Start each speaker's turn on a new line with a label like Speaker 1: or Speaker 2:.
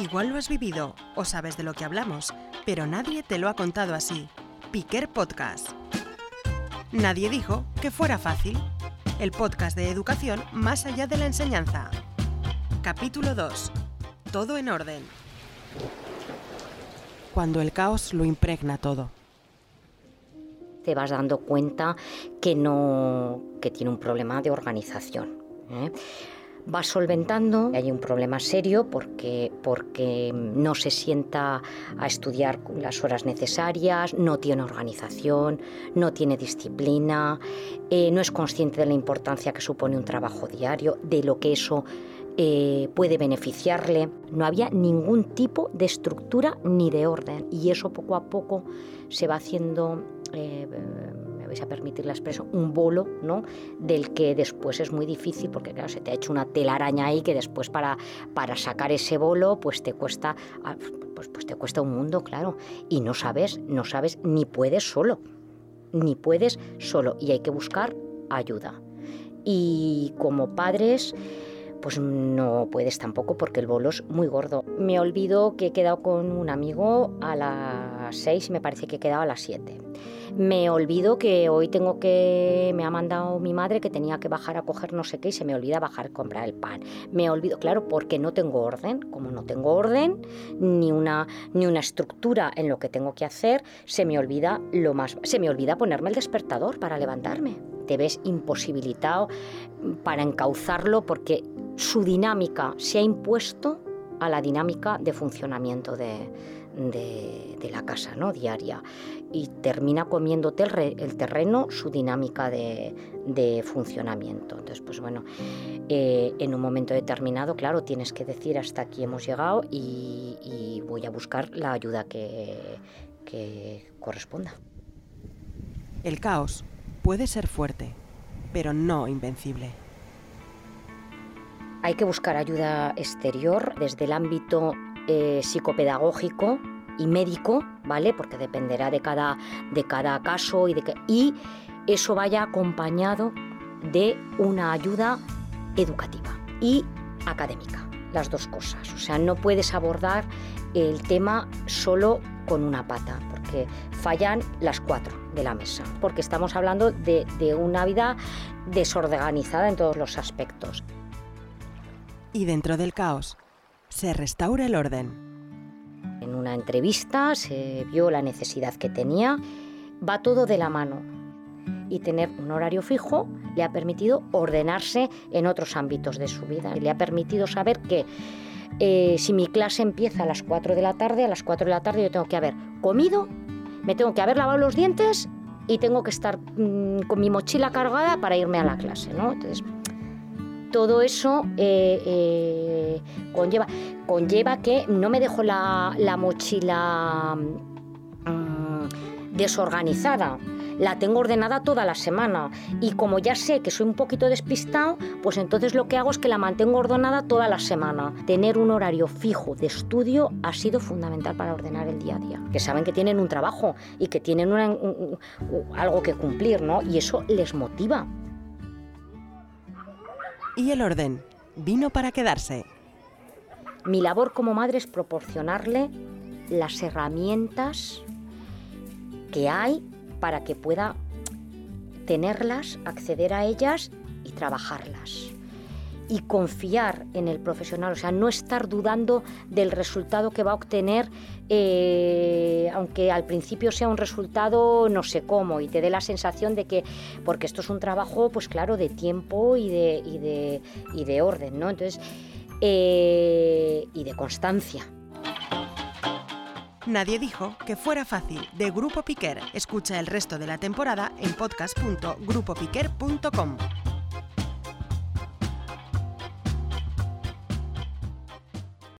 Speaker 1: Igual lo has vivido o sabes de lo que hablamos, pero nadie te lo ha contado así. Piquer Podcast. Nadie dijo que fuera fácil. El podcast de educación más allá de la enseñanza. Capítulo 2. Todo en orden. Cuando el caos lo impregna todo.
Speaker 2: Te vas dando cuenta que no que tiene un problema de organización. ¿eh? Va solventando. Hay un problema serio porque, porque no se sienta a estudiar las horas necesarias, no tiene organización, no tiene disciplina, eh, no es consciente de la importancia que supone un trabajo diario, de lo que eso eh, puede beneficiarle. No había ningún tipo de estructura ni de orden y eso poco a poco se va haciendo... Eh, vais a permitir la expresión, un bolo, ¿no? Del que después es muy difícil, porque claro, se te ha hecho una telaraña ahí que después para, para sacar ese bolo, pues te cuesta, ah, pues, pues te cuesta un mundo, claro. Y no sabes, no sabes, ni puedes solo. Ni puedes solo. Y hay que buscar ayuda. Y como padres pues no puedes tampoco porque el bolo es muy gordo. Me olvido que he quedado con un amigo a las 6 y me parece que he quedado a las 7. Me olvido que hoy tengo que. Me ha mandado mi madre que tenía que bajar a coger no sé qué y se me olvida bajar a comprar el pan. Me olvido, claro, porque no tengo orden. Como no tengo orden, ni una, ni una estructura en lo que tengo que hacer, se me olvida lo más. Se me olvida ponerme el despertador para levantarme. Te ves imposibilitado para encauzarlo porque su dinámica se ha impuesto a la dinámica de funcionamiento de, de, la casa ¿no? diaria y termina comiéndote el, terreno su dinámica de, funcionamiento. Entonces, pues bueno, eh, en un momento determinado, claro, tienes que decir hasta aquí hemos llegado y, voy a buscar la ayuda que, que corresponda.
Speaker 1: El caos puede ser fuerte, pero no invencible.
Speaker 2: Hay que buscar ayuda exterior desde el ámbito eh, psicopedagógico y médico, ¿vale? Porque dependerá de cada, de cada caso y, de que, y eso vaya acompañado de una ayuda educativa y académica, las dos cosas. O sea, no puedes abordar el tema solo con una pata, porque fallan las cuatro de la mesa, porque estamos hablando de, de una vida desorganizada en todos los aspectos.
Speaker 1: Y dentro del caos, se restaura el orden.
Speaker 2: En una entrevista se vio la necesidad que tenía. Va todo de la mano. Y tener un horario fijo le ha permitido ordenarse en otros ámbitos de su vida. Le ha permitido saber que eh, si mi clase empieza a las 4 de la tarde, a las 4 de la tarde yo tengo que haber comido, me tengo que haber lavado los dientes y tengo que estar mm, con mi mochila cargada para irme a la clase. ¿no? Entonces, todo eso eh, eh, conlleva, conlleva que no me dejo la, mochila mm, desorganizada. La tengo ordenada toda la semana y como ya sé que soy un poquito despistado, pues entonces lo que hago es que la mantengo ordenada toda la semana. Tener un horario fijo de estudio ha sido fundamental para ordenar el día a día. Que saben que tienen un trabajo y que tienen algo que cumplir, ¿no? Y eso les motiva
Speaker 1: y el orden vino para quedarse.
Speaker 2: Mi labor como madre es proporcionarle las herramientas que hay para que pueda tenerlas, acceder a ellas y trabajarlas y confiar en el profesional, o sea, no estar dudando del resultado que va a obtener, eh, aunque al principio sea un resultado no sé cómo y te dé la sensación de que, porque esto es un trabajo, pues claro, de tiempo y de, y de, y de orden, ¿no? Entonces, eh, y de constancia.
Speaker 1: Nadie dijo que fuera fácil de Grupo Piquer. Escucha el resto de la temporada en podcast.grupopiquer.com.